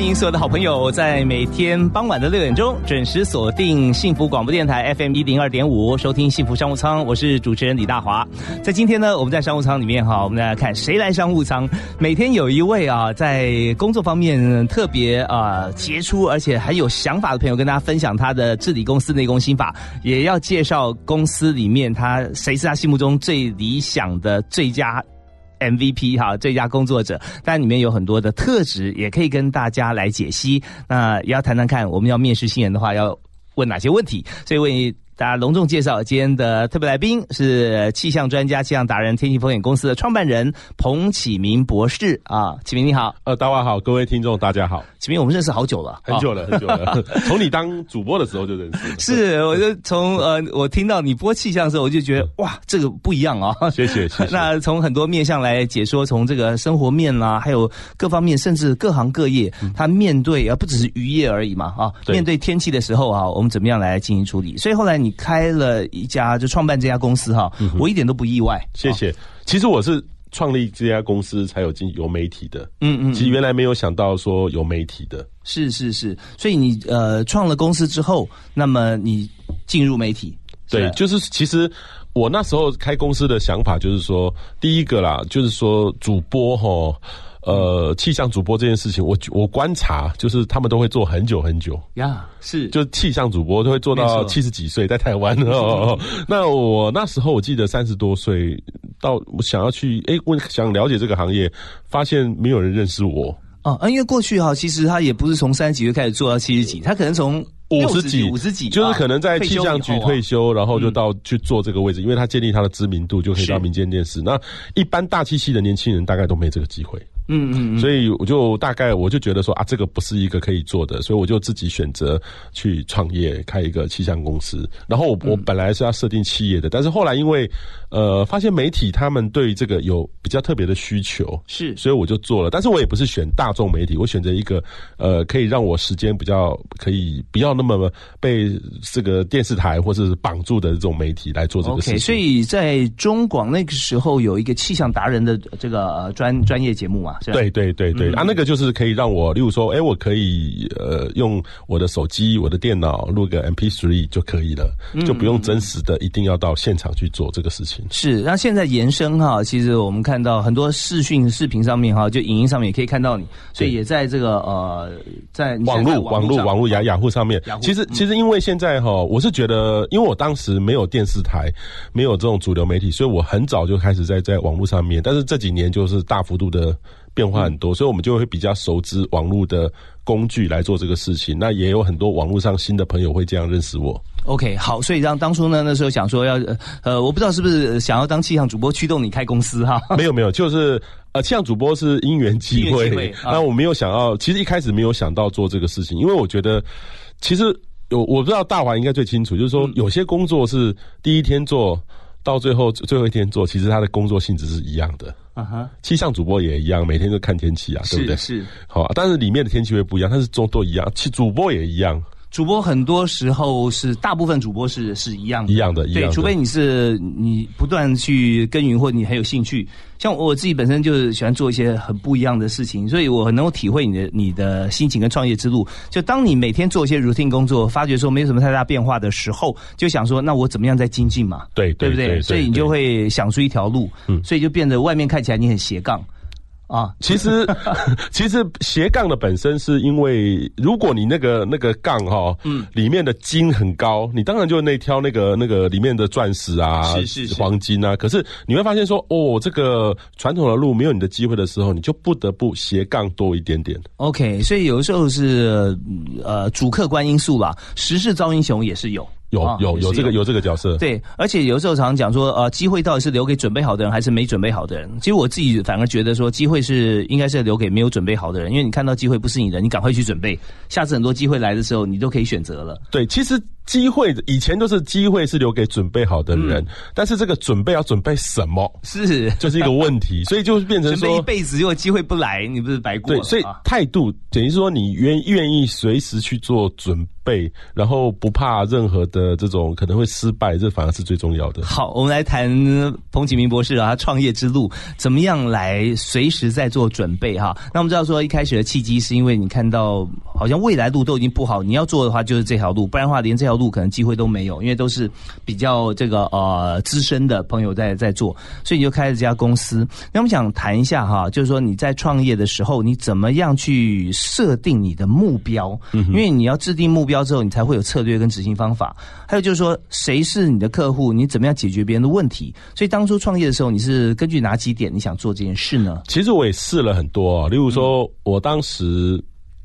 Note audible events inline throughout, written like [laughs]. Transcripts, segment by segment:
欢迎所有的好朋友，在每天傍晚的六点钟准时锁定幸福广播电台 FM 一零二点五，收听幸福商务舱。我是主持人李大华。在今天呢，我们在商务舱里面哈，我们来看谁来商务舱。每天有一位啊，在工作方面特别啊杰出，而且很有想法的朋友，跟大家分享他的治理公司内功心法，也要介绍公司里面他谁是他心目中最理想的最佳。MVP 哈，最佳工作者，但里面有很多的特质，也可以跟大家来解析。那也要谈谈看，我们要面试新人的话，要问哪些问题？所以问大家隆重介绍今天的特别来宾是气象专家、气象达人、天气风险公司的创办人彭启明博士啊，启明你好，呃，大家好，各位听众大家好。启明，我们认识好久了，很久了，[laughs] 很久了。从你当主播的时候就认识。是，我就从呃，我听到你播气象的时候，我就觉得哇，这个不一样啊。谢谢，谢谢。[laughs] 那从很多面向来解说，从这个生活面啦，还有各方面，甚至各行各业，他面对而不只是渔业而已嘛啊，面对天气的时候啊，我们怎么样来进行处理？所以后来你开了一家，就创办这家公司哈，我一点都不意外。谢谢。其实我是。创立这家公司才有进有媒体的，嗯嗯，其实原来没有想到说有媒体的，是是是，所以你呃创了公司之后，那么你进入媒体，对，就是其实我那时候开公司的想法就是说，第一个啦，就是说主播哈。呃，气象主播这件事情，我我观察就是他们都会做很久很久。呀，是，就气象主播都会做到七十几岁，在台湾哦。那我那时候我记得三十多岁，到我想要去哎我想了解这个行业，发现没有人认识我。哦，因为过去哈，其实他也不是从三十几岁开始做到七十几，他可能从五十几、五十几，就是可能在气象局退休，然后就到去做这个位置，因为他建立他的知名度，就可以到民间电视。那一般大气系的年轻人大概都没这个机会。嗯嗯，所以我就大概我就觉得说啊，这个不是一个可以做的，所以我就自己选择去创业开一个气象公司。然后我我本来是要设定企业的，但是后来因为呃发现媒体他们对这个有比较特别的需求，是，所以我就做了。但是我也不是选大众媒体，我选择一个呃可以让我时间比较可以不要那么被这个电视台或者是绑住的这种媒体来做这个事情。所以在中广那个时候有一个气象达人的这个专专业节目嘛。对对对对啊，那个就是可以让我，例如说，哎，我可以呃用我的手机、我的电脑录个 MP3 就可以了，就不用真实的一定要到现场去做这个事情。是，那现在延伸哈，其实我们看到很多视讯视频上面哈，就影音上面也可以看到你，所以也在这个呃，在网络网络网络雅雅虎上面。其实其实因为现在哈，我是觉得，因为我当时没有电视台，没有这种主流媒体，所以我很早就开始在在网络上面，但是这几年就是大幅度的。变化很多，所以我们就会比较熟知网络的工具来做这个事情。那也有很多网络上新的朋友会这样认识我。OK，好，所以让当初呢，那时候想说要呃，我不知道是不是想要当气象主播驱动你开公司哈？[laughs] 没有没有，就是呃，气象主播是因缘机会。那我没有想要，其实一开始没有想到做这个事情，因为我觉得其实有我不知道大华应该最清楚，就是说有些工作是第一天做到最后最后一天做，其实他的工作性质是一样的。啊哈，气象主播也一样，每天都看天气啊，对不对？是，好，但是里面的天气会不一样，但是都都一样，气主播也一样。主播很多时候是大部分主播是是一样的，一样的，对，除非你是你不断去耕耘，或你很有兴趣。像我自己本身就是喜欢做一些很不一样的事情，所以我很能够体会你的你的心情跟创业之路。就当你每天做一些 routine 工作，发觉说没有什么太大变化的时候，就想说那我怎么样再精进嘛？对，对不对？所以你就会想出一条路，嗯，所以就变得外面看起来你很斜杠。啊，其实 [laughs] 其实斜杠的本身是因为，如果你那个那个杠哈，嗯，里面的金很高，你当然就那挑那个那个里面的钻石啊，是是黄金啊。可是你会发现说，哦，这个传统的路没有你的机会的时候，你就不得不斜杠多一点点。OK，所以有的时候是呃主客观因素吧，时势造英雄也是有。有有有这个有这个角色。对，而且有时候常常讲说，呃，机会到底是留给准备好的人，还是没准备好的人？其实我自己反而觉得说，机会是应该是留给没有准备好的人，因为你看到机会不是你的，你赶快去准备，下次很多机会来的时候，你都可以选择了。对，其实。机会以前都是机会是留给准备好的人，但是这个准备要准备什么？是，就是一个问题，[laughs] 所以就变成说一辈子如果机会不来，你不是白过？对，所以态度等于说你愿愿意随时去做准备，然后不怕任何的这种可能会失败，这反而是最重要的。好，我们来谈彭启明博士啊，他创业之路怎么样来随时在做准备哈？那我们知道说一开始的契机是因为你看到好像未来路都已经不好，你要做的话就是这条路，不然的话连这条。路可能机会都没有，因为都是比较这个呃资深的朋友在在做，所以你就开了这家公司。那我们想谈一下哈，就是说你在创业的时候，你怎么样去设定你的目标？嗯，因为你要制定目标之后，你才会有策略跟执行方法。还有就是说，谁是你的客户？你怎么样解决别人的问题？所以当初创业的时候，你是根据哪几点你想做这件事呢？其实我也试了很多，例如说我当时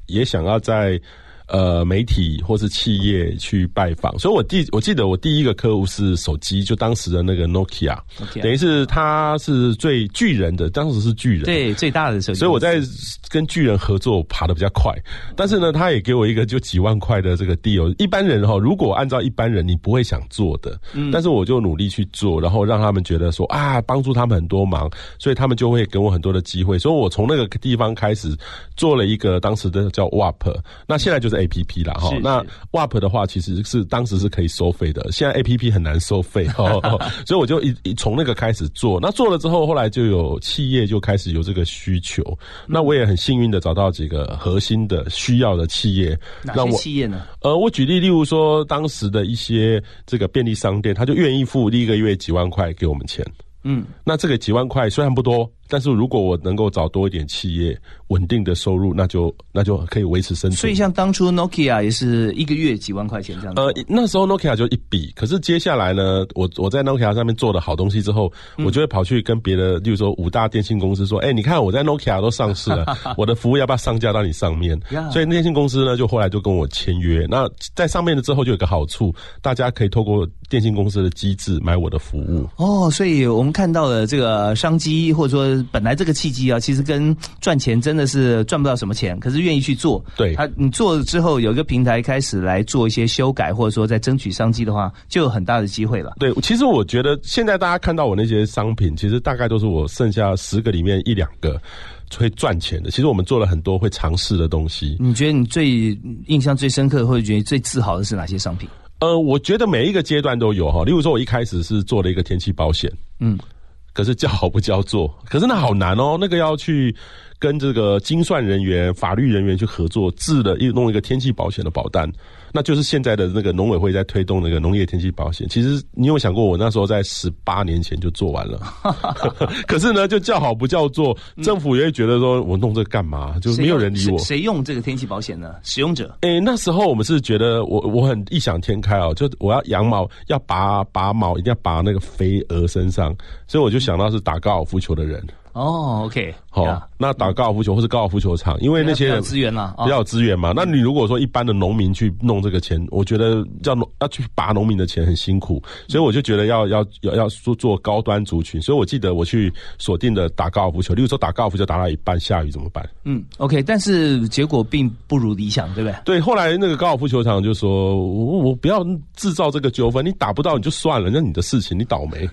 也想要在。呃，媒体或是企业去拜访，所以我第我记得我第一个客户是手机，就当时的那个 Nokia，等于是他是最巨人的，当时是巨人，对最大的手机，所以我在跟巨人合作爬的比较快，但是呢，他也给我一个就几万块的这个 deal，一般人哈，如果按照一般人你不会想做的，嗯，但是我就努力去做，然后让他们觉得说啊，帮助他们很多忙，所以他们就会给我很多的机会，所以我从那个地方开始做了一个当时的叫 WAP，那现在就是。A P P 啦哈，那 WAP 的话其实是当时是可以收费的，现在 A P P 很难收费 [laughs] 哦，所以我就一从那个开始做，那做了之后，后来就有企业就开始有这个需求，那我也很幸运的找到几个核心的需要的企业，哪些企业呢？呃，我举例，例如说当时的一些这个便利商店，他就愿意付第一个月几万块给我们钱，嗯，那这个几万块虽然不多。但是如果我能够找多一点企业稳定的收入，那就那就可以维持生存。所以像当初 Nokia 也是一个月几万块钱这样。呃，那时候 Nokia 就一笔，可是接下来呢，我我在 Nokia 上面做的好东西之后，我就会跑去跟别的，例如说五大电信公司说，哎，你看我在 Nokia 都上市了，[laughs] 我的服务要不要上架到你上面？所以电信公司呢，就后来就跟我签约。那在上面了之后，就有个好处，大家可以透过电信公司的机制买我的服务。哦，所以我们看到了这个商机，或者说。本来这个契机啊，其实跟赚钱真的是赚不到什么钱，可是愿意去做。对，他你做了之后，有一个平台开始来做一些修改，或者说在争取商机的话，就有很大的机会了。对，其实我觉得现在大家看到我那些商品，其实大概都是我剩下十个里面一两个会赚钱的。其实我们做了很多会尝试的东西。你觉得你最印象最深刻，或者觉得最自豪的是哪些商品？呃，我觉得每一个阶段都有哈。例如说，我一开始是做了一个天气保险，嗯。可是叫好不叫座，可是那好难哦，那个要去。跟这个精算人员、法律人员去合作，制了一弄一个天气保险的保单，那就是现在的那个农委会在推动那个农业天气保险。其实你有想过，我那时候在十八年前就做完了，[laughs] 可是呢，就叫好不叫座，政府也会觉得说我弄这个干嘛？就没有人理我。谁用这个天气保险呢？使用者？哎，那时候我们是觉得我我很异想天开哦，就我要羊毛要拔拔毛，一定要拔那个飞蛾身上，所以我就想到是打高尔夫球的人。哦，OK，好，那打高尔夫球或是高尔夫球场，因为那些人资源嘛，比较有资源嘛。那你如果说一般的农民去弄这个钱，我觉得叫农要去拔农民的钱很辛苦，所以我就觉得要要要要做做高端族群。所以我记得我去锁定的打高尔夫球，例如说打高尔夫球打到一半下雨怎么办？嗯，OK，但是结果并不如理想，对不对？对，后来那个高尔夫球场就说，我我不要制造这个纠纷，你打不到你就算了，那你的事情，你倒霉。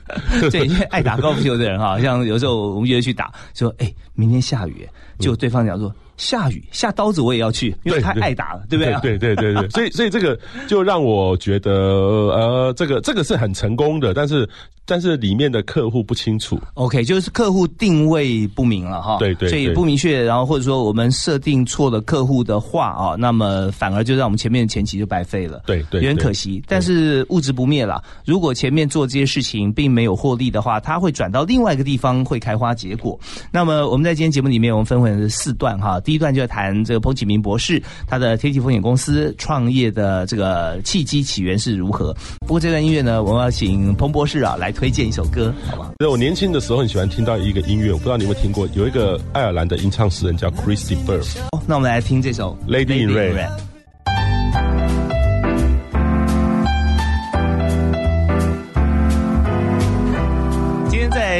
对，因为爱打高尔夫球的人哈，像有时候我们约去打，说哎，明天下雨，就对方讲说。下雨下刀子我也要去，因为太爱打了，对不对？对对对对，[laughs] 所以所以这个就让我觉得，呃，这个这个是很成功的，但是但是里面的客户不清楚。OK，就是客户定位不明了哈。对对，所以不明确，然后或者说我们设定错了客户的话啊，那么反而就让我们前面的前期就白费了。对对，有点可惜。但是物质不灭了，如果前面做这些事情并没有获利的话，它会转到另外一个地方会开花结果。那么我们在今天节目里面，我们分为四段哈。第一段就要谈这个彭启明博士他的天气风险公司创业的这个契机起源是如何。不过这段音乐呢，我们要请彭博士啊来推荐一首歌，好吗？对我年轻的时候很喜欢听到一个音乐，我不知道你有没有听过，有一个爱尔兰的吟唱诗人叫 Christy Bird。那我们来听这首 Lady in Red。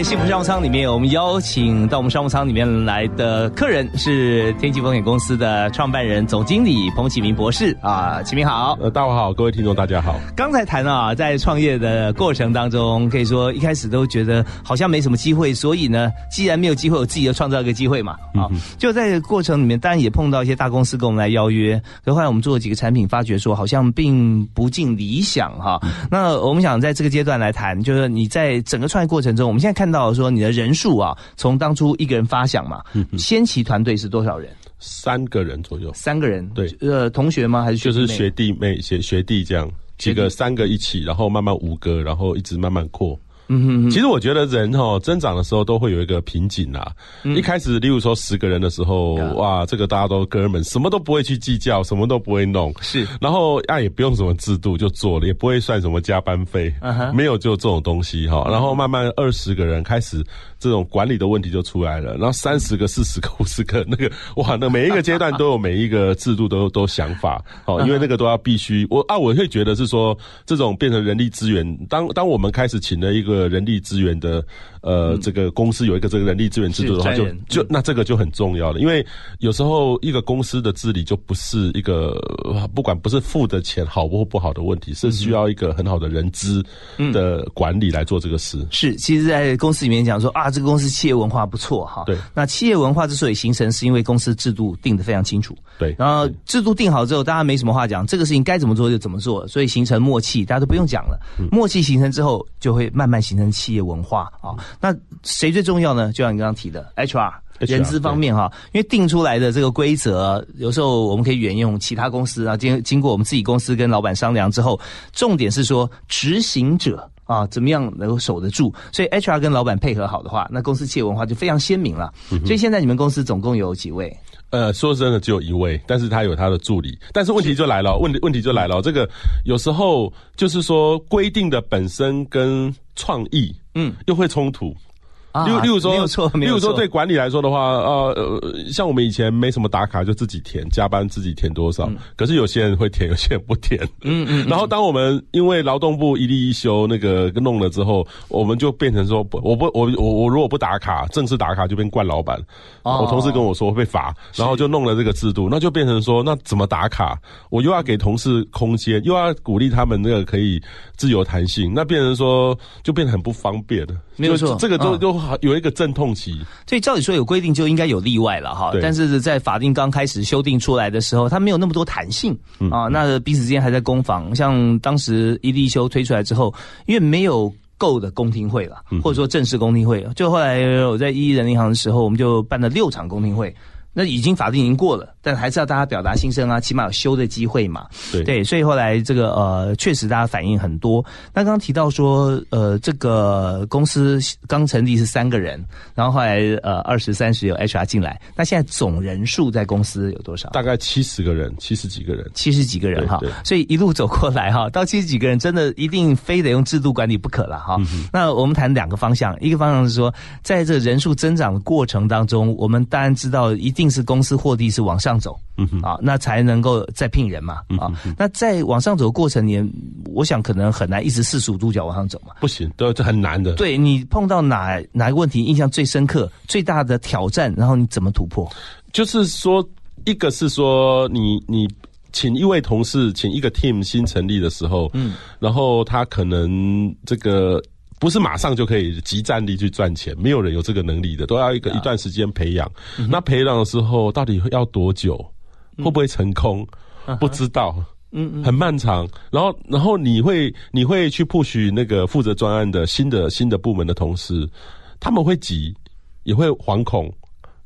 幸福商务舱里面，我们邀请到我们商务舱里面来的客人是天际风险公司的创办人、总经理彭启明博士啊，启明好。呃，大家好，各位听众大家好。刚才谈啊，在创业的过程当中，可以说一开始都觉得好像没什么机会，所以呢，既然没有机会，我自己就创造一个机会嘛。啊，就在过程里面，当然也碰到一些大公司跟我们来邀约，可后来我们做了几个产品，发觉说好像并不尽理想哈。那我们想在这个阶段来谈，就是你在整个创业过程中，我们现在看到说你的人数啊，从当初一个人发想嘛，先期团队是多少人？三个人左右。三个人，对，呃，同学吗？还是就是学弟妹、学学弟这样几个，三个一起，然后慢慢五个，然后一直慢慢扩。嗯哼，其实我觉得人哈增长的时候都会有一个瓶颈啊。一开始，例如说十个人的时候，哇，这个大家都哥们，什么都不会去计较，什么都不会弄。是，然后啊也不用什么制度就做了，也不会算什么加班费，没有就这种东西哈。然后慢慢二十个人开始。这种管理的问题就出来了，然后三十个、四十个、五十个，那个 [laughs] 哇，那每一个阶段都有每一个制度都都想法，哦，因为那个都要必须我啊，我会觉得是说这种变成人力资源，当当我们开始请了一个人力资源的。呃，这个公司有一个这个人力资源制度的话，就就那这个就很重要了。因为有时候一个公司的治理就不是一个不管不是付的钱好或不好的问题，是需要一个很好的人资的管理来做这个事。是，其实，在公司里面讲说啊，这个公司企业文化不错哈。对。那企业文化之所以形成，是因为公司制度定的非常清楚。对。然后制度定好之后，大家没什么话讲，这个事情该怎么做就怎么做，所以形成默契，大家都不用讲了。默契形成之后，就会慢慢形成企业文化啊。那谁？最重要呢，就像你刚刚提的 HR 人资方面哈，因为定出来的这个规则，有时候我们可以沿用其他公司啊，经经过我们自己公司跟老板商量之后，重点是说执行者啊，怎么样能够守得住？所以 HR 跟老板配合好的话，那公司企业文化就非常鲜明了。所以现在你们公司总共有几位？呃，说真的只有一位，但是他有他的助理。但是问题就来了，问题问题就来了，这个有时候就是说规定的本身跟创意，嗯，又会冲突。例例如说，没有错，例如说对管理来说的话，呃，像我们以前没什么打卡，就自己填，加班自己填多少。可是有些人会填，[laughs] 有些人不填。嗯嗯。然后当我们因为劳动部一例一休那个弄了之后，我们就变成说，不，我不，我我我如果不打卡，正式打卡就变惯老板。我同事跟我说会被罚，然后就弄了这个制度，那就变成说，那怎么打卡？我又要给同事空间，又要鼓励他们那个可以自由弹性，那变成说就变得很不方便了。没有错，这个都都有一个阵痛期。所以照理说有规定就应该有例外了哈。但是在法定刚开始修订出来的时候，它没有那么多弹性啊。那彼此之间还在攻防。像当时一立修推出来之后，因为没有够的公听会了，或者说正式公听会，就后来我在一人银行的时候，我们就办了六场公听会。那已经法定已经过了，但还是要大家表达心声啊，起码有修的机会嘛。对，所以后来这个呃，确实大家反应很多。那刚刚提到说，呃，这个公司刚成立是三个人，然后后来呃二十三十有 HR 进来，那现在总人数在公司有多少？大概七十个人，七十几个人，七十几个人哈。所以一路走过来哈，到七十几个人，真的一定非得用制度管理不可了哈。那我们谈两个方向，一个方向是说，在这人数增长的过程当中，我们当然知道一定。定是公司获利是往上走，嗯哼啊，那才能够再聘人嘛，啊，那在往上走的过程里，我想可能很难一直四十五度角往上走嘛，不行，都这很难的。对你碰到哪哪个问题印象最深刻、最大的挑战，然后你怎么突破？就是说，一个是说你你请一位同事，请一个 team 新成立的时候，嗯，然后他可能这个。不是马上就可以集战力去赚钱，没有人有这个能力的，都要一个一段时间培养。那培养的时候到底要多久？会不会成功？不知道，嗯嗯，很漫长。然后，然后你会你会去 push 那个负责专案的新的新的部门的同事，他们会急，也会惶恐。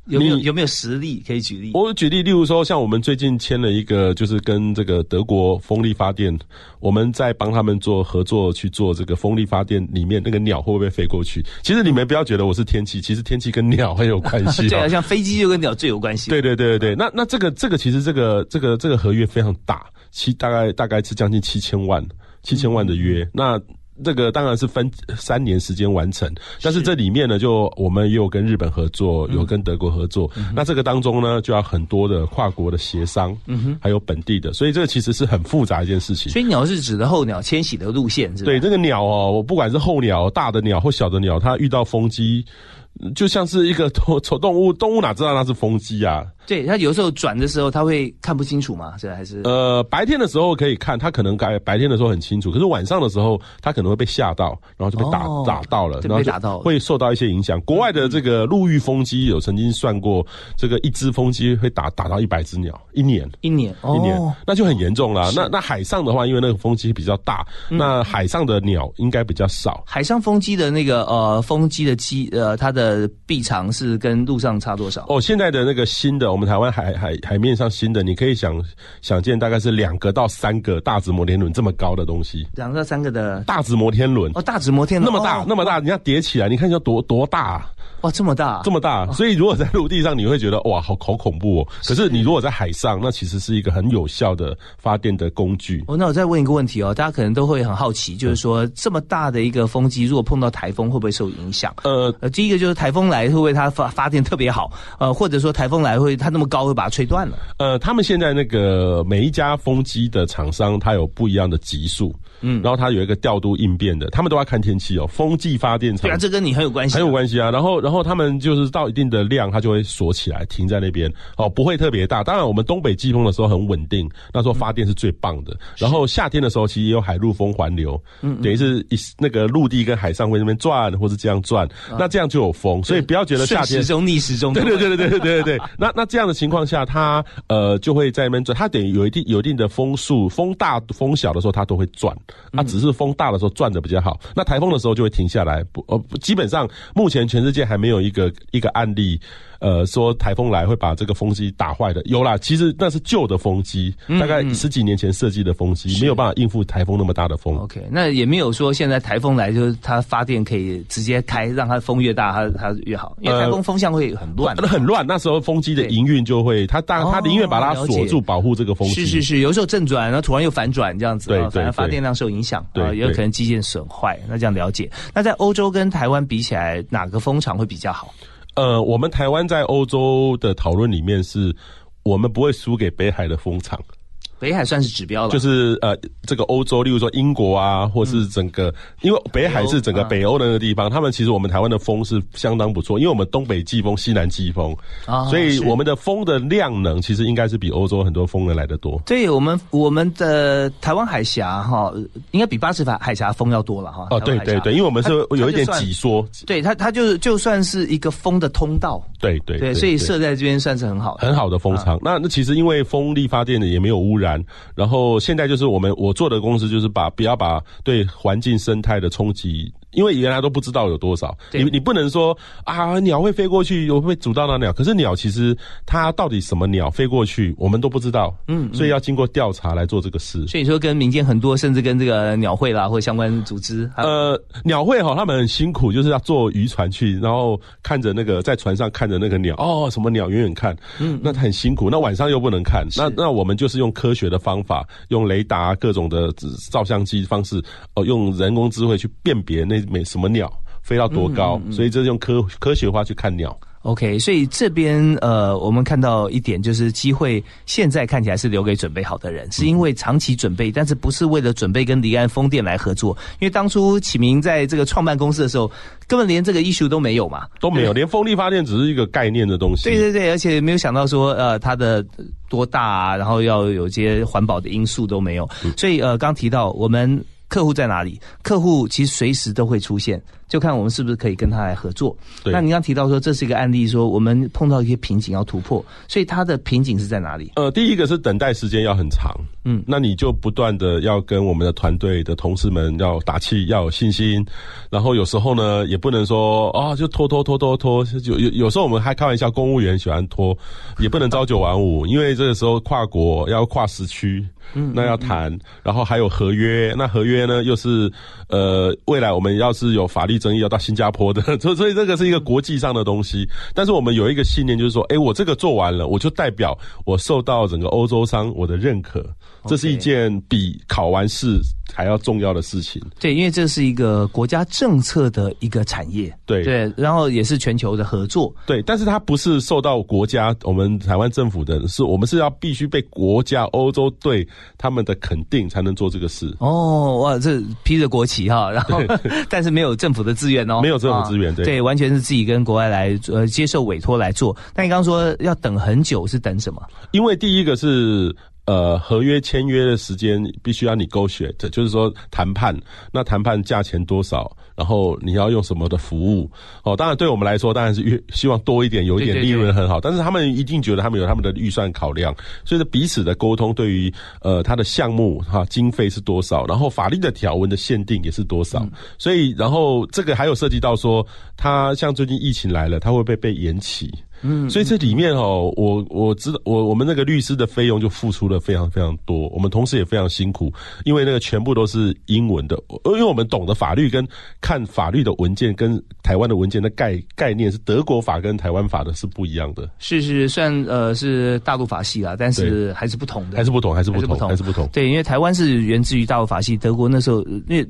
有没有有没有实例可以举例？我举例，例如说，像我们最近签了一个，就是跟这个德国风力发电，我们在帮他们做合作去做这个风力发电，里面那个鸟会不会飞过去？其实你们不要觉得我是天气，其实天气跟鸟很有关系。[laughs] 对啊，像飞机就跟鸟最有关系。对对对对对，那那这个这个其实这个这个这个合约非常大，七大概大概是将近七千万七千万的约。那这个当然是分三年时间完成，但是这里面呢，就我们也有跟日本合作，有跟德国合作。那这个当中呢，就要很多的跨国的协商，嗯哼，还有本地的，所以这个其实是很复杂一件事情。所以鸟是指的候鸟迁徙的路线，对这个鸟哦，我不管是候鸟、大的鸟或小的鸟，它遇到风机。就像是一个丑 [laughs] 动物，动物哪知道那是风机啊？对，它有时候转的时候，它会看不清楚嘛？这还是呃，白天的时候可以看，它可能该白天的时候很清楚，可是晚上的时候，它可能会被吓到，然后就被打打到了，然后打到会受到一些影响。国外的这个陆域风机有曾经算过，这个一只风机会打打到一百只鸟，一年一年一年，那就很严重了。那那海上的话，因为那个风机比较大，那海上的鸟应该比较少。海上风机的那个呃风机的机呃它的臂长是跟陆上差多少？哦，现在的那个新的我们台湾海海。海面上新的，你可以想想见，大概是两个到三个大直摩天轮这么高的东西。两个到三个的大直摩天轮哦，大直摩天轮那么大那么大，你要叠起来，你看要多多大。啊哇，这么大，这么大，所以如果在陆地上，你会觉得哇，好好恐怖哦。可是你如果在海上，那其实是一个很有效的发电的工具。哦，那我再问一个问题哦，大家可能都会很好奇，就是说这么大的一个风机，如果碰到台风，会不会受影响？呃呃，第一个就是台风来会不会它发发电特别好？呃，或者说台风来会它那么高会把它吹断了？呃，他们现在那个每一家风机的厂商，它有不一样的级数。嗯，然后它有一个调度应变的，他们都要看天气哦。风季发电厂，对啊，这跟你很有关系，很有关系啊。然后，然后他们就是到一定的量，它就会锁起来，停在那边哦，不会特别大。当然，我们东北季风的时候很稳定，那时候发电是最棒的。然后夏天的时候，其实也有海陆风环流，嗯，等于是一那个陆地跟海上会那边转，或是这样转，那这样就有风。所以不要觉得夏天时钟逆时钟，对对对对对对对对。那那这样的情况下，它呃就会在那边转，它等于有一定有一定的风速，风大风小的时候它都会转，它只是风。风大的时候转的比较好，那台风的时候就会停下来。不，呃，基本上目前全世界还没有一个一个案例。呃，说台风来会把这个风机打坏的有啦，其实那是旧的风机，大概十几年前设计的风机，没有办法应付台风那么大的风。OK，那也没有说现在台风来就是它发电可以直接开，让它风越大它它越好，因为台风风向会很乱，很乱。那时候风机的营运就会，它当它宁愿把它锁住，保护这个风机。是是是，有时候正转，然后突然又反转这样子，对，反而发电量受影响，对，也有可能机件损坏。那这样了解，那在欧洲跟台湾比起来，哪个风场会比较好？呃，我们台湾在欧洲的讨论里面是，我们不会输给北海的风场。北海算是指标了，就是呃，这个欧洲，例如说英国啊，或是整个，因为北海是整个北欧的那个地方，他们其实我们台湾的风是相当不错，因为我们东北季风、西南季风，所以我们的风的量能其实应该是比欧洲很多风能来的多。对，我们我们的台湾海峡哈，应该比巴士海海峡风要多了哈。哦，对对对，因为我们是有一点挤缩，对它它就是就算是一个风的通道。对对对，所以设在这边算是很好很好的风场。那那其实因为风力发电的也没有污染。然后现在就是我们我做的公司，就是把不要把对环境生态的冲击。因为原来都不知道有多少，你你不能说啊，鸟会飞过去，会不会阻到那鸟？可是鸟其实它到底什么鸟飞过去，我们都不知道，嗯，所以要经过调查来做这个事。所以说跟民间很多，甚至跟这个鸟会啦，或相关组织，呃，鸟会哈，他们很辛苦，就是要坐渔船去，然后看着那个在船上看着那个鸟，哦，什么鸟远远看，嗯，那很辛苦。那晚上又不能看，那那我们就是用科学的方法，用雷达各种的照相机方式，哦，用人工智慧去辨别那。没什么鸟飞到多高，所以这是用科科学化去看鸟。OK，所以这边呃，我们看到一点就是机会，现在看起来是留给准备好的人，是因为长期准备，但是不是为了准备跟离岸风电来合作？因为当初启明在这个创办公司的时候，根本连这个 issue 都没有嘛，都没有，连风力发电只是一个概念的东西。对对对，而且没有想到说呃，它的多大，啊，然后要有些环保的因素都没有。所以呃，刚提到我们。客户在哪里？客户其实随时都会出现，就看我们是不是可以跟他来合作。那您刚提到说这是一个案例，说我们碰到一些瓶颈要突破，所以它的瓶颈是在哪里？呃，第一个是等待时间要很长，嗯，那你就不断的要跟我们的团队的同事们要打气，要有信心。然后有时候呢，也不能说啊，就拖拖拖拖拖。有有有时候我们还开玩笑，公务员喜欢拖，也不能朝九晚五，[laughs] 因为这个时候跨国要跨时区。嗯，那要谈，然后还有合约，那合约呢又是，呃，未来我们要是有法律争议要到新加坡的，[laughs] 所所以这个是一个国际上的东西。但是我们有一个信念，就是说，哎，我这个做完了，我就代表我受到整个欧洲商我的认可，这是一件比考完试还要重要的事情。对，因为这是一个国家政策的一个产业。对对，然后也是全球的合作。对，但是它不是受到国家我们台湾政府的，是我们是要必须被国家欧洲对他们的肯定才能做这个事。哦，哇，这披着国旗哈，然后 [laughs] 但是没有政府的资源哦，没有政府资源，对对，完全是自己跟国外来呃接受委托来做。那你刚刚说要等很久，是等什么？因为第一个是。呃，合约签约的时间必须要你勾选，这就是说谈判。那谈判价钱多少？然后你要用什么的服务？哦，当然对我们来说，当然是越希望多一点，有一点利润很好。但是他们一定觉得他们有他们的预算考量，所以彼此的沟通对于呃他的项目哈经费是多少，然后法律的条文的限定也是多少。所以然后这个还有涉及到说，他像最近疫情来了，他会不会被延期？嗯，所以这里面哦，我我知道，我我们那个律师的费用就付出了非常非常多，我们同时也非常辛苦，因为那个全部都是英文的，因为我们懂得法律跟看法律的文件跟台湾的文件的概概念是德国法跟台湾法的是不一样的。是是，虽然呃是大陆法系啦，但是还是不同的，还是不同，还是不同，还是不同。对，因为台湾是源自于大陆法系，德国那时候因为。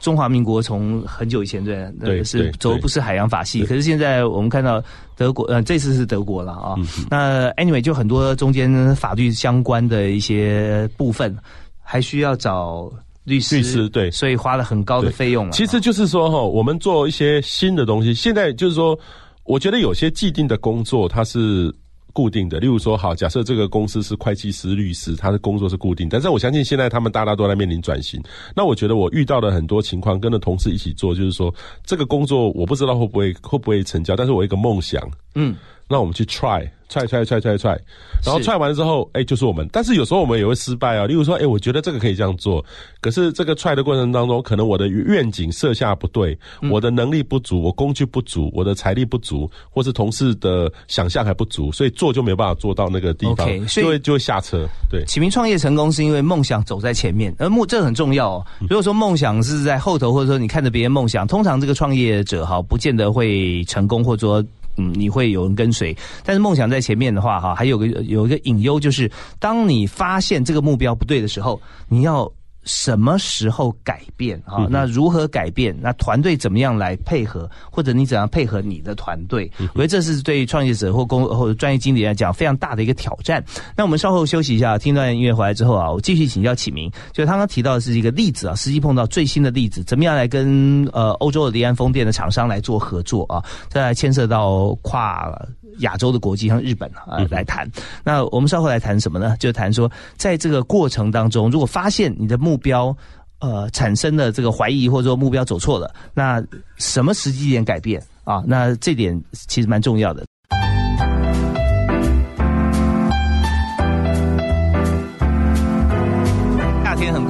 中华民国从很久以前对，对是走不是海洋法系，可是现在我们看到德国，呃，这次是德国了啊。那 anyway 就很多中间法律相关的一些部分，还需要找律师，律师对，所以花了很高的费用。其实就是说哈，我们做一些新的东西，现在就是说，我觉得有些既定的工作它是。固定的，例如说，好，假设这个公司是会计师、律师，他的工作是固定，但是我相信现在他们大家都在面临转型。那我觉得我遇到的很多情况，跟着同事一起做，就是说，这个工作我不知道会不会会不会成交，但是我一个梦想，嗯，那我们去 try。踹踹踹踹踹，然后踹完之后，哎，就是我们。但是有时候我们也会失败啊。例如说，哎，我觉得这个可以这样做，可是这个踹的过程当中，可能我的愿景设下不对，我的能力不足，我工具不足，我的财力不足，或是同事的想象还不足，所以做就没有办法做到那个地方，就会就会下车。对，启明创业成功是因为梦想走在前面，而梦这很重要哦。如果说梦想是在后头，或者说你看着别人梦想，通常这个创业者哈，不见得会成功，或者说。嗯，你会有人跟随，但是梦想在前面的话，哈，还有个有一个隐忧，就是当你发现这个目标不对的时候，你要。什么时候改变啊？那如何改变？那团队怎么样来配合？或者你怎样配合你的团队？我觉得这是对创业者或公或者专业经理来讲非常大的一个挑战。那我们稍后休息一下，听段音乐回来之后啊，我继续请教启明。就他刚提到的是一个例子啊，实际碰到最新的例子，怎么样来跟呃欧洲的离岸风电的厂商来做合作啊？再来牵涉到跨。亚洲的国际像日本啊来谈，那我们稍后来谈什么呢？就谈说，在这个过程当中，如果发现你的目标呃产生了这个怀疑，或者说目标走错了，那什么时机点改变啊？那这点其实蛮重要的。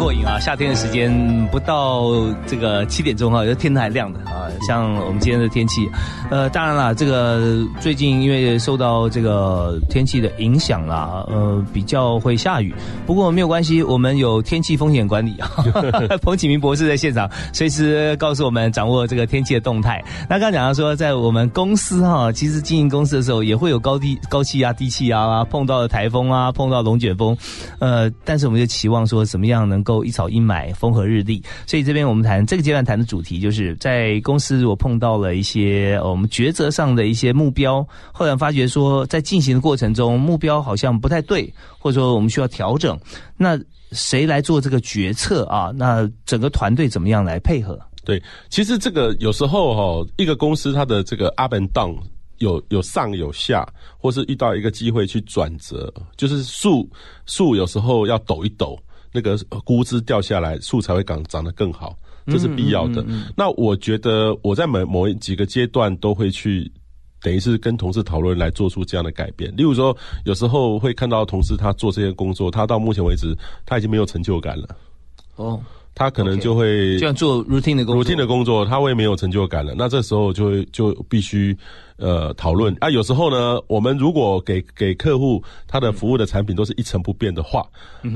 过瘾啊！夏天的时间不到这个七点钟啊，就天还亮的啊。像我们今天的天气，呃，当然了，这个最近因为受到这个天气的影响啦，呃，比较会下雨。不过没有关系，我们有天气风险管理啊。[laughs] 彭启明博士在现场，随时告诉我们掌握这个天气的动态。那刚刚讲到说，在我们公司哈，其实经营公司的时候，也会有高低高气压、低气压啊，碰到了台风啊，碰到龙卷风，呃，但是我们就期望说，怎么样能够一草一买，风和日丽。所以这边我们谈这个阶段谈的主题，就是在公司。如果碰到了一些我们抉择上的一些目标，后来发觉说，在进行的过程中，目标好像不太对，或者说我们需要调整。那谁来做这个决策啊？那整个团队怎么样来配合？对，其实这个有时候哈，一个公司它的这个 up and down 有有上有下，或是遇到一个机会去转折，就是树树有时候要抖一抖，那个估值掉下来，树才会长长得更好。这是必要的。那我觉得我在某某几个阶段都会去，等于是跟同事讨论来做出这样的改变。例如说，有时候会看到同事他做这些工作，他到目前为止他已经没有成就感了。哦，他可能就会就像做 routine 的工 routine 的工作，他会没有成就感了。那这时候就会就必须。呃讨论啊。有时候呢，我们如果给给客户他的服务的产品都是一成不变的话，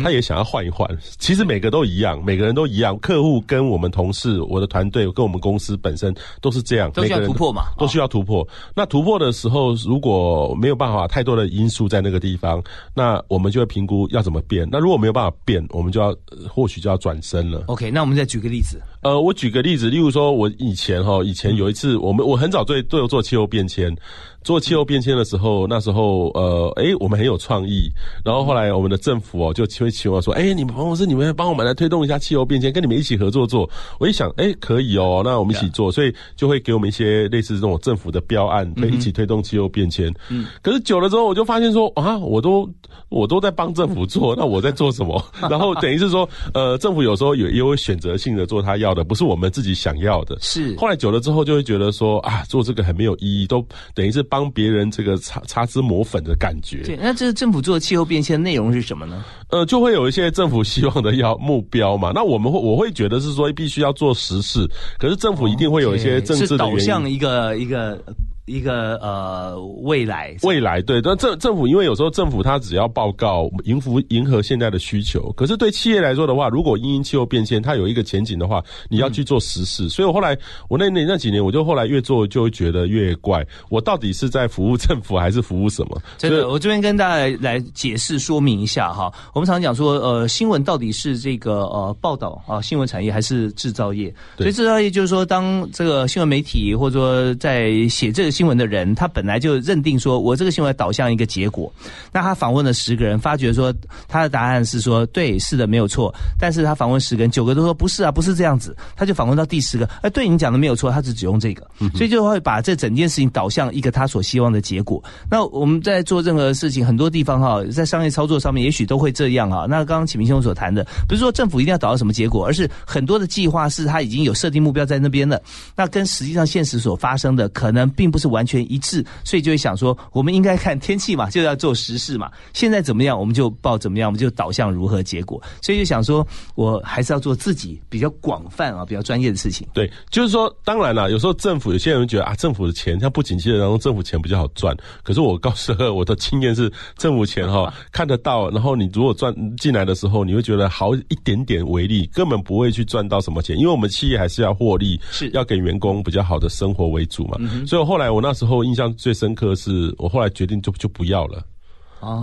他也想要换一换。其实每个都一样，每个人都一样，客户跟我们同事、我的团队跟我们公司本身都是这样，都需要突破嘛，都需要突破。那突破的时候，如果没有办法太多的因素在那个地方，那我们就会评估要怎么变。那如果没有办法变，我们就要或许就要转身了。OK，那我们再举个例子。呃，我举个例子，例如说，我以前哈，以前有一次，我们我很早对都有做气候变迁。做气候变迁的时候，那时候呃，哎，我们很有创意。然后后来我们的政府哦，就会请我说，哎，你们办公室你们帮我们来推动一下气候变迁，跟你们一起合作做。我一想，哎，可以哦，那我们一起做，所以就会给我们一些类似这种政府的标案，可以一起推动气候变迁。嗯。可是久了之后，我就发现说，啊，我都我都在帮政府做，那我在做什么？[laughs] 然后等于是说，呃，政府有时候也也会选择性的做他要的，不是我们自己想要的。是。后来久了之后，就会觉得说，啊，做这个很没有意义，都等于是。帮别人这个擦擦脂抹粉的感觉。对，那这政府做气候变迁内容是什么呢？呃，就会有一些政府希望的要目标嘛。那我们会我会觉得是说必须要做实事，可是政府一定会有一些政治的导向一个一个。一个呃未来，未来对，但政政府因为有时候政府它只要报告迎合迎合现在的需求，可是对企业来说的话，如果因气候变迁它有一个前景的话，你要去做实事。所以我后来我那那那几年，我就后来越做就会觉得越怪，我到底是在服务政府还是服务什么？真的，我这边跟大家来解释说明一下哈。我们常讲说，呃，新闻到底是这个呃报道啊，新闻产业还是制造业？所以制造业就是说，当这个新闻媒体或者说在写这个。新闻的人，他本来就认定说，我这个新闻导向一个结果。那他访问了十个人，发觉说他的答案是说，对，是的，没有错。但是他访问十个人，九个都说不是啊，不是这样子。他就访问到第十个，哎，对你讲的没有错，他只只用这个，所以就会把这整件事情导向一个他所希望的结果。那我们在做任何事情，很多地方哈，在商业操作上面，也许都会这样啊。那刚刚启明兄所谈的，不是说政府一定要导到什么结果，而是很多的计划是他已经有设定目标在那边了。那跟实际上现实所发生的，可能并不是。是完全一致，所以就会想说，我们应该看天气嘛，就要做实事嘛。现在怎么样，我们就报怎么样，我们就导向如何结果。所以就想说，我还是要做自己比较广泛啊、比较专业的事情。对，就是说，当然了，有时候政府有些人觉得啊，政府的钱像不景气的当中，政府钱比较好赚。可是我告诉我的经验是，政府钱哈 [laughs] 看得到，然后你如果赚进来的时候，你会觉得好一点点为例，根本不会去赚到什么钱，因为我们企业还是要获利，是要给员工比较好的生活为主嘛。所以后来。我那时候印象最深刻是，我后来决定就就不要了，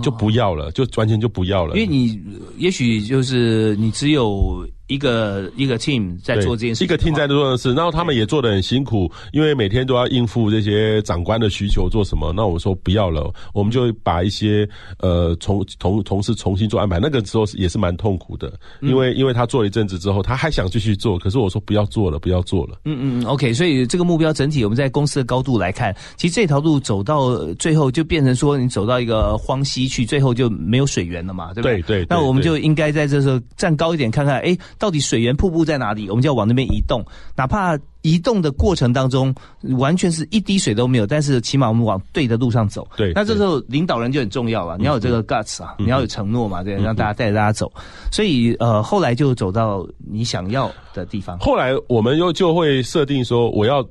就不要了，就完全就不要了。因为你也许就是你只有。一个一个 team 在做这件事，一个 team 在做的事，然后他们也做的很辛苦，因为每天都要应付这些长官的需求，做什么？那我说不要了，我们就把一些呃从同同事重新做安排。那个时候也是蛮痛苦的，因为因为他做了一阵子之后，他还想继续做，可是我说不要做了，不要做了。嗯嗯，OK，所以这个目标整体我们在公司的高度来看，其实这条路走到最后就变成说，你走到一个荒溪去，最后就没有水源了嘛，对不对？对。那我们就应该在这时候站高一点，看看哎。到底水源瀑布在哪里？我们就要往那边移动，哪怕移动的过程当中完全是一滴水都没有，但是起码我们往对的路上走。对，那这时候领导人就很重要了，你要有这个 guts 啊，你要有承诺嘛，对，让大家带着大家走。所以呃，后来就走到你想要的地方。后来我们又就会设定说，我要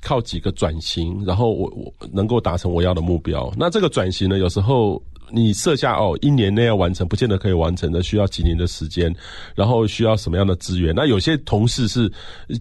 靠几个转型，然后我我能够达成我要的目标。那这个转型呢，有时候。你设下哦，一年内要完成，不见得可以完成的，需要几年的时间，然后需要什么样的资源？那有些同事是，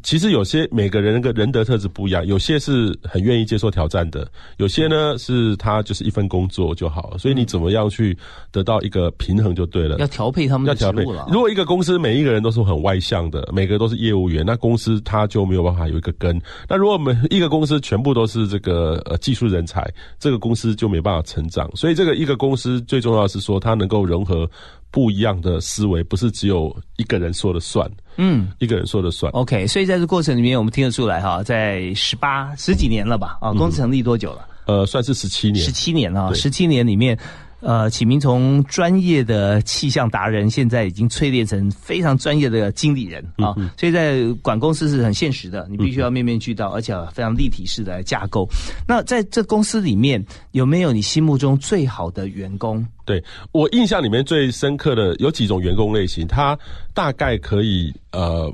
其实有些每个人那个人德特质不一样，有些是很愿意接受挑战的，有些呢是他就是一份工作就好了。所以你怎么样去得到一个平衡就对了。要调配他们，要调配。如果一个公司每一个人都是很外向的，每个都是业务员，那公司他就没有办法有一个根。那如果每一个公司全部都是这个呃技术人才，这个公司就没办法成长。所以这个一个公司最重要是说，它能够融合不一样的思维，不是只有一个人说了算。嗯，一个人说了算。OK，所以在这过程里面，我们听得出来哈，在十八十几年了吧？啊，公司成立多久了？呃，算是十七年。十七年啊，十七年里面。呃，启明从专业的气象达人，现在已经淬炼成非常专业的经理人啊，所以在管公司是很现实的，你必须要面面俱到，而且非常立体式的来架构。那在这公司里面，有没有你心目中最好的员工？对我印象里面最深刻的有几种员工类型，他大概可以呃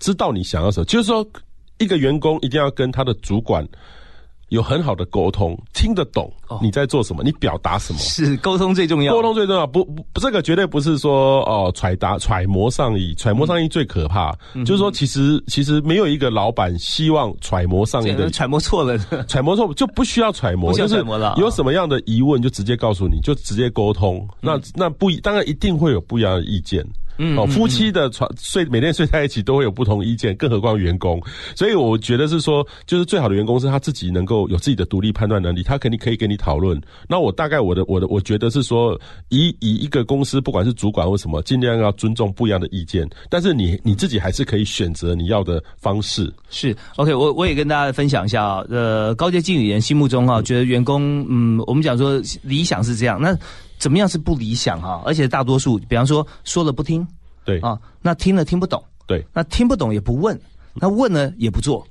知道你想要什么，就是说一个员工一定要跟他的主管。有很好的沟通，听得懂你在做什么，你表达什么，是沟通最重要。沟通最重要，不不，这个绝对不是说哦揣达揣摩上意，揣摩上意最可怕。就是说，其实其实没有一个老板希望揣摩上意的，[laughs] 揣摩错了，揣摩错就不需要揣摩，就是有什么样的疑问就直接告诉你，就直接沟通。那那不当然一定会有不一样的意见。哦，夫妻的床睡每天睡在一起都会有不同意见，更何况员工。所以我觉得是说，就是最好的员工是他自己能够有自己的独立判断能力，他肯定可以跟你讨论。那我大概我的我的我觉得是说，以以一个公司不管是主管或什么，尽量要尊重不一样的意见，但是你你自己还是可以选择你要的方式。是 OK，我我也跟大家分享一下啊，呃，高阶经理人心目中啊，觉得员工嗯，我们讲说理想是这样，那怎么样是不理想哈？而且大多数，比方说说了不听。对。啊，那听了听不懂，对，那听不懂也不问，那问了也不做，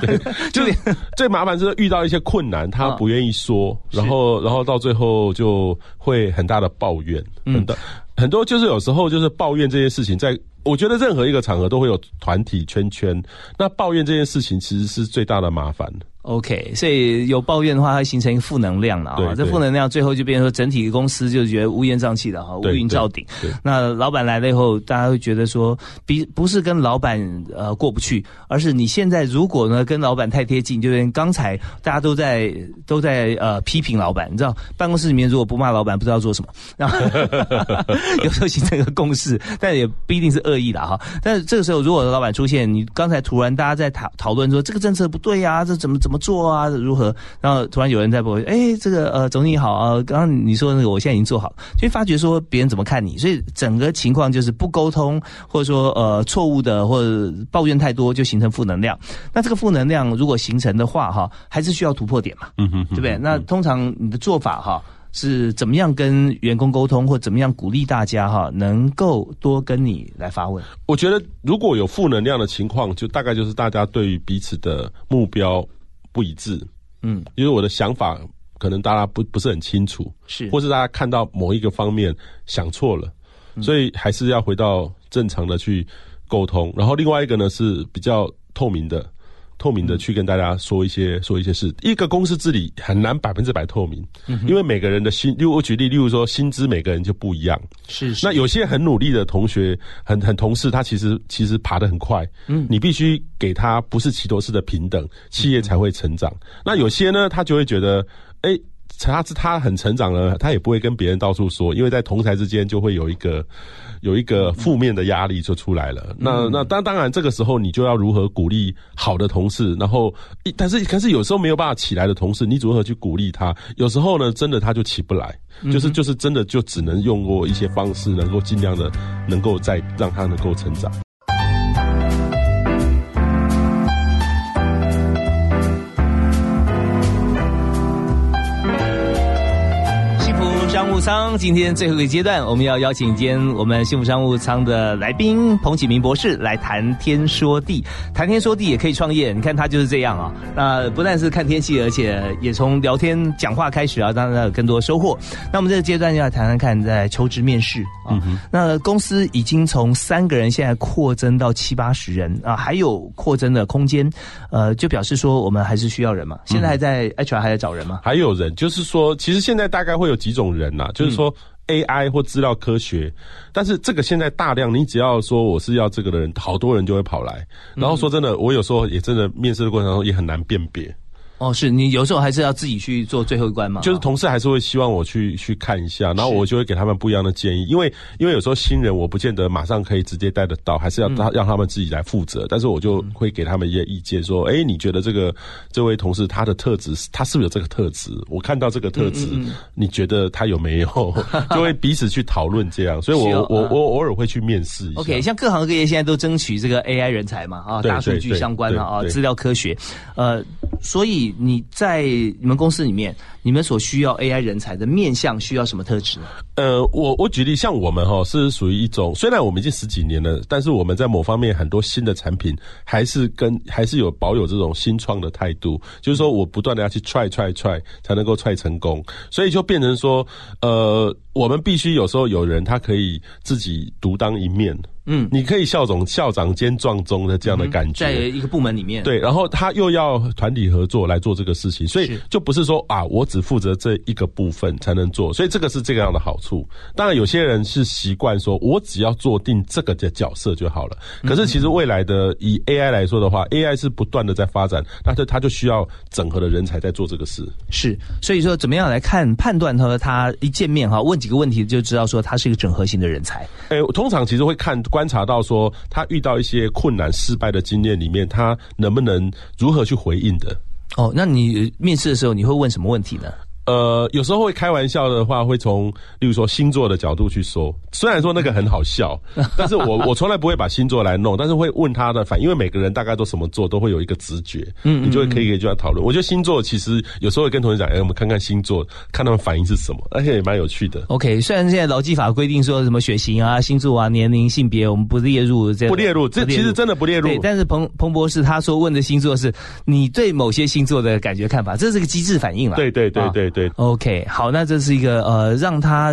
对，[laughs] 就最麻烦就是遇到一些困难，他不愿意说，然后然后到最后就会很大的抱怨，很多很多就是有时候就是抱怨这些事情，在我觉得任何一个场合都会有团体圈圈，那抱怨这件事情其实是最大的麻烦。OK，所以有抱怨的话，它形成一个负能量了啊。这负能量最后就变成说，整体公司就觉得乌烟瘴气的哈，乌云罩顶。那老板来了以后，大家会觉得说，比不是跟老板呃过不去，而是你现在如果呢跟老板太贴近，就跟刚才大家都在都在呃批评老板，你知道，办公室里面如果不骂老板，不知道做什么。然后 [laughs] [laughs] 有时候形成一个共识，但也不一定是恶意的哈。但是这个时候，如果老板出现，你刚才突然大家在讨讨论说这个政策不对啊，这怎么怎么。做啊，如何？然后突然有人在播，哎，这个呃，总理好啊，刚刚你说那个，我现在已经做好了，就发觉说别人怎么看你，所以整个情况就是不沟通，或者说呃错误的，或者抱怨太多，就形成负能量。那这个负能量如果形成的话，哈，还是需要突破点嘛，嗯哼，对不对？那通常你的做法哈是怎么样跟员工沟通，或怎么样鼓励大家哈，能够多跟你来发问？我觉得如果有负能量的情况，就大概就是大家对于彼此的目标。不一致，嗯，因为我的想法可能大家不不是很清楚，是，或是大家看到某一个方面想错了，所以还是要回到正常的去沟通。然后另外一个呢是比较透明的。透明的去跟大家说一些说一些事，一个公司治理很难百分之百透明，因为每个人的薪，例如我举例，例如说薪资每个人就不一样，是。那有些很努力的同学，很很同事，他其实其实爬得很快，嗯，你必须给他不是齐头式的平等，企业才会成长。那有些呢，他就会觉得，哎。他是他很成长了，他也不会跟别人到处说，因为在同台之间就会有一个有一个负面的压力就出来了。那那当当然这个时候你就要如何鼓励好的同事，然后但是可是有时候没有办法起来的同事，你如何去鼓励他？有时候呢，真的他就起不来，就是就是真的就只能用过一些方式，能够尽量的能够再让他能够成长。仓今天最后一个阶段，我们要邀请今天我们幸福商务舱的来宾彭启明博士来谈天说地。谈天说地也可以创业，你看他就是这样啊。那不但是看天气，而且也从聊天讲话开始啊，当然有更多收获。那我们这个阶段要谈谈看，在求职面试啊，那公司已经从三个人现在扩增到七八十人啊，还有扩增的空间。呃，就表示说我们还是需要人嘛。现在还在 HR 还在找人吗？还有人，就是说，其实现在大概会有几种人呐。就是说，AI 或资料科学，但是这个现在大量，你只要说我是要这个的人，好多人就会跑来。然后说真的，我有时候也真的面试的过程中也很难辨别。哦，是你有时候还是要自己去做最后一关嘛？就是同事还是会希望我去去看一下，然后我就会给他们不一样的建议，因为因为有时候新人我不见得马上可以直接带得到，还是要他让他们自己来负责。但是我就会给他们一些意见，说，哎，你觉得这个这位同事他的特质，他是不是有这个特质？我看到这个特质，你觉得他有没有？[laughs] 就会彼此去讨论这样。所以我我我偶尔会去面试一下。OK，像各行各业现在都争取这个 AI 人才嘛，啊，大数据相关的啊，资料科学，呃，所以。你在你们公司里面，你们所需要 AI 人才的面向需要什么特质？呃，我我举例，像我们哈是属于一种，虽然我们已经十几年了，但是我们在某方面很多新的产品还是跟还是有保有这种新创的态度，就是说我不断的要去 try try try 才能够 try 成功，所以就变成说，呃，我们必须有时候有人他可以自己独当一面。嗯，你可以校总校长兼壮中的这样的感觉，在一个部门里面，对，然后他又要团体合作来做这个事情，所以就不是说啊，我只负责这一个部分才能做，所以这个是这个样的好处。当然，有些人是习惯说我只要做定这个的角色就好了。可是其实未来的以 AI 来说的话，AI 是不断的在发展，那这他就需要整合的人才在做这个事。是，所以说怎么样来看判断他他一见面哈，问几个问题就知道说他是一个整合型的人才。哎，通常其实会看。观察到说，他遇到一些困难、失败的经验里面，他能不能如何去回应的？哦，那你面试的时候，你会问什么问题呢？呃，有时候会开玩笑的话，会从例如说星座的角度去说。虽然说那个很好笑，[laughs] 但是我我从来不会把星座来弄，但是会问他的反，因为每个人大概都什么座都会有一个直觉，嗯，你就会可以可以就要讨论。我觉得星座其实有时候会跟同学讲，哎，我们看看星座，看他们反应是什么，而且也蛮有趣的。OK，虽然现在劳基法规定说什么血型啊、星座啊、年龄、性别，我们不列入这不列入，这其实真的不列入。对，但是彭彭博士他说问的星座是你对某些星座的感觉看法，这是个机制反应了。对对对对对。OK。好，那这是一个呃，让他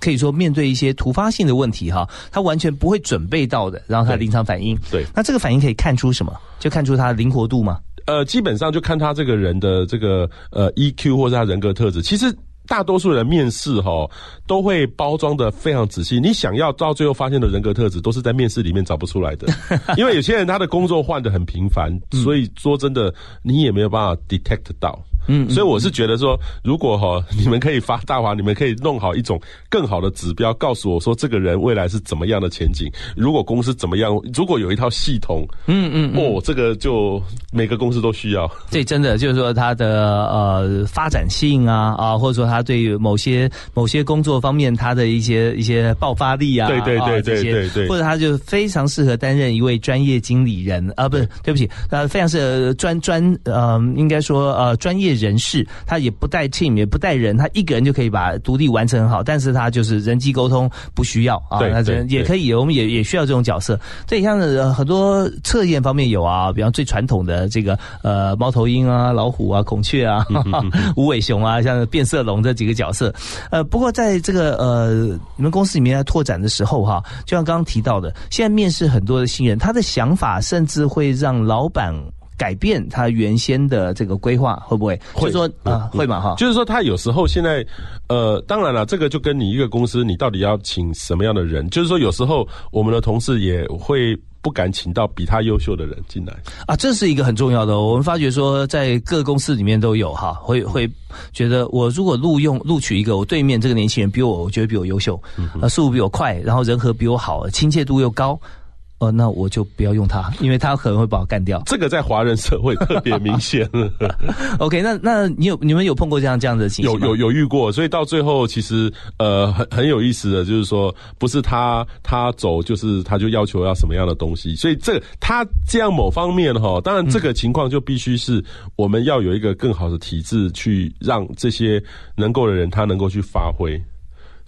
可以说面对一些突发性的问题哈，他完全不会准备到的，然后他临场反应。对，那这个反应可以看出什么？就看出他的灵活度吗？呃，基本上就看他这个人的这个呃 EQ 或者他人格特质。其实大多数人面试哈都会包装的非常仔细，你想要到最后发现的人格特质，都是在面试里面找不出来的。[laughs] 因为有些人他的工作换的很频繁，所以说真的你也没有办法 detect 到。嗯，所以我是觉得说，如果哈 [laughs] 你们可以发大华，你们可以弄好一种更好的指标，告诉我说这个人未来是怎么样的前景。如果公司怎么样，如果有一套系统，嗯嗯，哦，这个就每个公司都需要。[laughs] 这真的就是说他的呃发展性啊啊，或者说他对某些某些工作方面他的一些一些爆发力啊，对对对对对对，或者他就非常适合担任一位专业经理人啊，不是，对不起，呃，非常适合专专呃，应该说呃专业。人事，他也不带 team，也不带人，他一个人就可以把独立完成很好。但是他就是人际沟通不需要啊，那这也可以，我们也也需要这种角色。这像很多测验方面有啊，比方最传统的这个呃猫头鹰啊、老虎啊、孔雀啊、[laughs] 无尾熊啊，像变色龙这几个角色。呃，不过在这个呃你们公司里面在拓展的时候哈，就像刚刚提到的，现在面试很多的新人，他的想法甚至会让老板。改变他原先的这个规划会不会？会说啊，会嘛哈？就是说他有时候现在，呃，当然了，这个就跟你一个公司，你到底要请什么样的人？就是说有时候我们的同事也会不敢请到比他优秀的人进来啊，这是一个很重要的。我们发觉说，在各公司里面都有哈，会会觉得我如果录用录取一个我对面这个年轻人比我，我觉得比我优秀，啊，速度比我快，然后人和比我好，亲切度又高。哦，那我就不要用它，因为它可能会把我干掉。这个在华人社会特别明显。[laughs] OK，那那你有你们有碰过这样这样的情况？有有有遇过，所以到最后其实呃很很有意思的，就是说不是他他走，就是他就要求要什么样的东西，所以这他这样某方面哈，当然这个情况就必须是我们要有一个更好的体制去让这些能够的人他能够去发挥。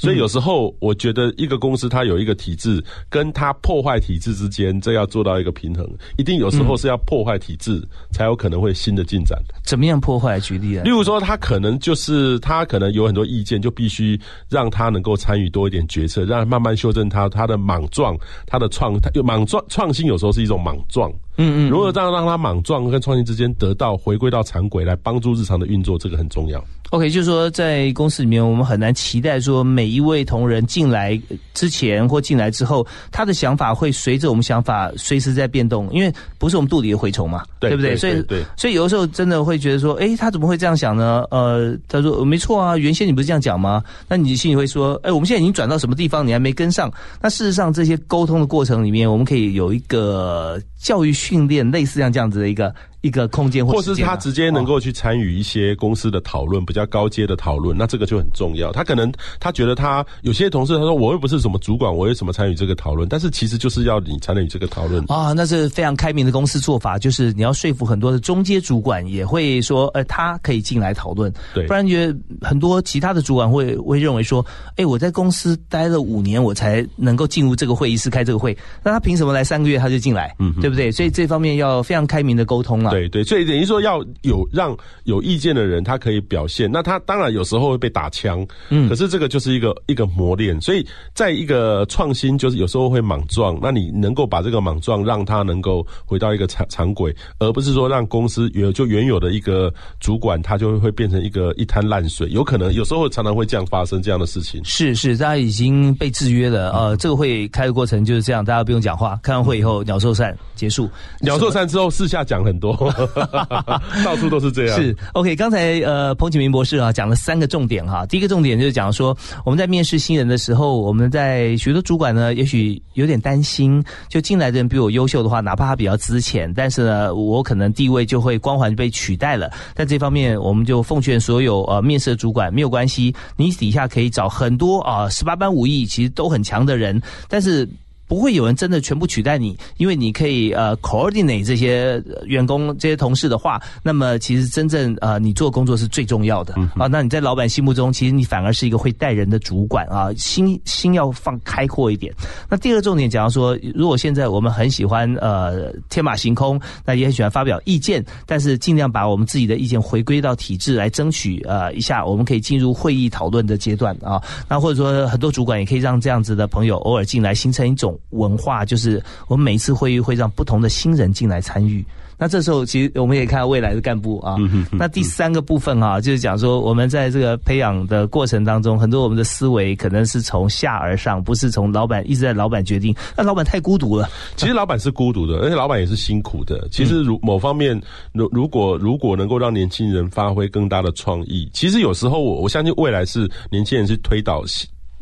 所以有时候，我觉得一个公司它有一个体制，跟它破坏体制之间，这要做到一个平衡。一定有时候是要破坏体制，才有可能会新的进展。怎么样破坏？举例啊？例如说，他可能就是他可能有很多意见，就必须让他能够参与多一点决策，让他慢慢修正他他的莽撞，他的创，他莽撞创新有时候是一种莽撞。嗯嗯，如何让让他莽撞跟创新之间得到回归到常轨，来帮助日常的运作，这个很重要。OK，就是说在公司里面，我们很难期待说每一位同仁进来之前或进来之后，他的想法会随着我们想法随时在变动，因为不是我们肚里的蛔虫嘛，对不对？所以，所以有的时候真的会觉得说，哎，他怎么会这样想呢？呃，他说没错啊，原先你不是这样讲吗？那你心里会说，哎，我们现在已经转到什么地方，你还没跟上？那事实上，这些沟通的过程里面，我们可以有一个教育训练，类似像这样子的一个。一个空间，或是他直接能够去参与一些公司的讨论，比较高阶的讨论，那这个就很重要。他可能他觉得他有些同事他说我又不是什么主管，我为什么参与这个讨论？但是其实就是要你参与这个讨论啊，那是非常开明的公司做法，就是你要说服很多的中阶主管也会说，呃，他可以进来讨论，对，不然觉得很多其他的主管会会认为说，哎，我在公司待了五年，我才能够进入这个会议室开这个会，那他凭什么来三个月他就进来？嗯，对不对？所以这方面要非常开明的沟通了。对对，所以等于说要有让有意见的人他可以表现，那他当然有时候会被打枪，嗯，可是这个就是一个一个磨练，所以在一个创新就是有时候会莽撞，那你能够把这个莽撞让他能够回到一个常常轨，而不是说让公司原就原有的一个主管他就会变成一个一滩烂水，有可能有时候常常会这样发生这样的事情。是是，大家已经被制约了，呃，这个会开的过程就是这样，大家不用讲话，开完会以后鸟兽散结束，鸟兽散之后私下讲很多。[laughs] 到处都是这样。是 OK，刚才呃，彭启明博士啊讲了三个重点哈。第一个重点就是讲说，我们在面试新人的时候，我们在许多主管呢，也许有点担心，就进来的人比我优秀的话，哪怕他比较资浅，但是呢，我可能地位就会光环被取代了。在这方面，我们就奉劝所有呃面试的主管，没有关系，你底下可以找很多啊十八般武艺其实都很强的人，但是。不会有人真的全部取代你，因为你可以呃 coordinate 这些员工、这些同事的话，那么其实真正呃你做工作是最重要的啊。那你在老板心目中，其实你反而是一个会带人的主管啊，心心要放开阔一点。那第二个重点假如说，如果现在我们很喜欢呃天马行空，那也很喜欢发表意见，但是尽量把我们自己的意见回归到体制来争取呃一下，我们可以进入会议讨论的阶段啊。那或者说很多主管也可以让这样子的朋友偶尔进来，形成一种。文化就是我们每一次会议会让不同的新人进来参与。那这时候其实我们也看到未来的干部啊。那第三个部分啊，就是讲说我们在这个培养的过程当中，很多我们的思维可能是从下而上，不是从老板一直在老板决定。那老板太孤独了。其实老板是孤独的，而且老板也是辛苦的。其实如某方面，如如果如果能够让年轻人发挥更大的创意，其实有时候我我相信未来是年轻人是推倒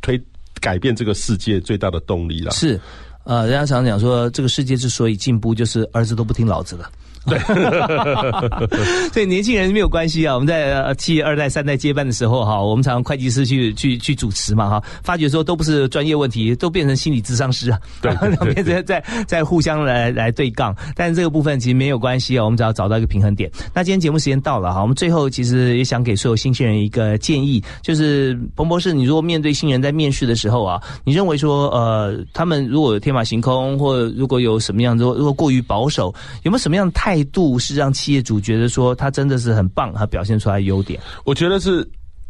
推。改变这个世界最大的动力了。是，呃，人家常讲说，这个世界之所以进步，就是儿子都不听老子的。对，[laughs] 所以年轻人没有关系啊。我们在企业二代、三代接班的时候哈，我们常常会计师去去去主持嘛哈，发觉说都不是专业问题，都变成心理咨商师啊，对，[laughs] 变成在在互相来来对杠。但是这个部分其实没有关系啊，我们只要找到一个平衡点。那今天节目时间到了哈，我们最后其实也想给所有新鲜人一个建议，就是彭博士，你如果面对新人在面试的时候啊，你认为说呃，他们如果天马行空，或如果有什么样，如果如果过于保守，有没有什么样的态？态度是让企业主觉得说他真的是很棒，他表现出来优点。我觉得是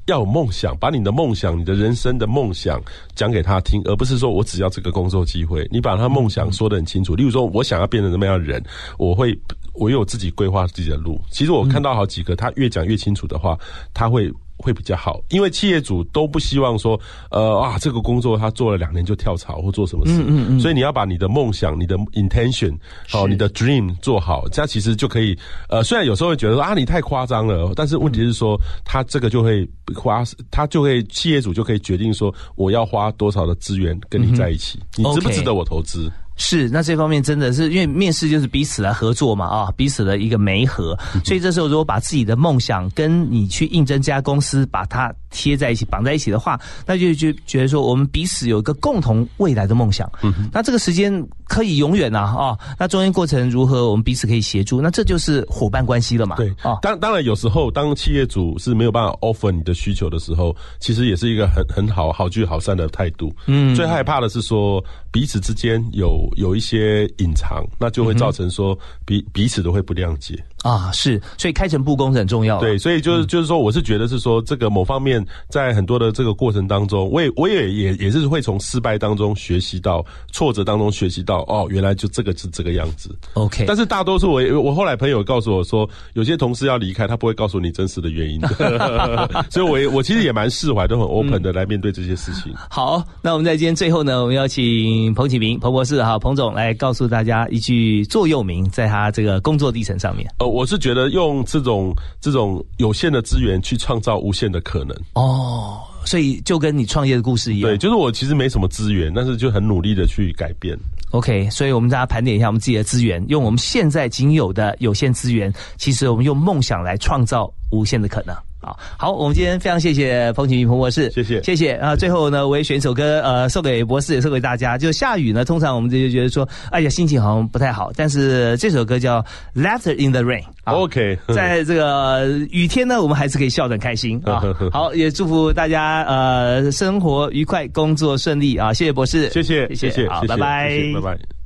要有梦想，把你的梦想、你的人生的梦想讲给他听，而不是说我只要这个工作机会。你把他梦想说得很清楚。例如说，我想要变成什么样的人，我会我有自己规划自己的路。其实我看到好几个，他越讲越清楚的话，他会。会比较好，因为企业主都不希望说，呃啊，这个工作他做了两年就跳槽或做什么事，嗯嗯嗯，所以你要把你的梦想、你的 intention，好，你的 dream 做好，这样其实就可以。呃，虽然有时候会觉得说啊，你太夸张了，但是问题是说，他这个就会花，他就会企业主就可以决定说，我要花多少的资源跟你在一起，你值不值得我投资？是，那这方面真的是因为面试就是彼此来合作嘛，啊，彼此的一个媒合，所以这时候如果把自己的梦想跟你去应征这家公司，把它贴在一起、绑在一起的话，那就就觉得说我们彼此有一个共同未来的梦想。嗯，那这个时间可以永远呐，哦，那中间过程如何，我们彼此可以协助，那这就是伙伴关系了嘛。对，啊，当当然有时候当企业主是没有办法 offer 你的需求的时候，其实也是一个很很好好聚好散的态度。嗯，最害怕的是说彼此之间有。有一些隐藏，那就会造成说彼彼此都会不谅解啊。是，所以开诚布公是很重要。对，所以就是就是说，我是觉得是说，这个某方面在很多的这个过程当中，我也我也也也是会从失败当中学习到，挫折当中学习到，哦，原来就这个是这个样子。OK，但是大多数我我后来朋友告诉我说，有些同事要离开，他不会告诉你真实的原因的。[laughs] [laughs] 所以，我我其实也蛮释怀，都很 open 的来面对这些事情。好，那我们在今天最后呢，我们要请彭启明彭博士哈彭总来告诉大家一句座右铭，在他这个工作历程上面。呃，我是觉得用这种这种有限的资源去创造无限的可能。哦，所以就跟你创业的故事一样。对，就是我其实没什么资源，但是就很努力的去改变。OK，所以我们大家盘点一下我们自己的资源，用我们现在仅有的有限资源，其实我们用梦想来创造无限的可能。好，好，我们今天非常谢谢彭启明彭博士，谢谢，谢谢啊！最后呢，我也选一首歌，呃，送给博士，也送给大家。就下雨呢，通常我们就觉得说，哎呀，心情好像不太好。但是这首歌叫《Laughter in the Rain》，OK，[laughs] 在这个雨天呢，我们还是可以笑得很开心啊。[laughs] 好，也祝福大家呃生活愉快，工作顺利啊！谢谢博士，谢谢，谢谢，好，拜拜，拜拜。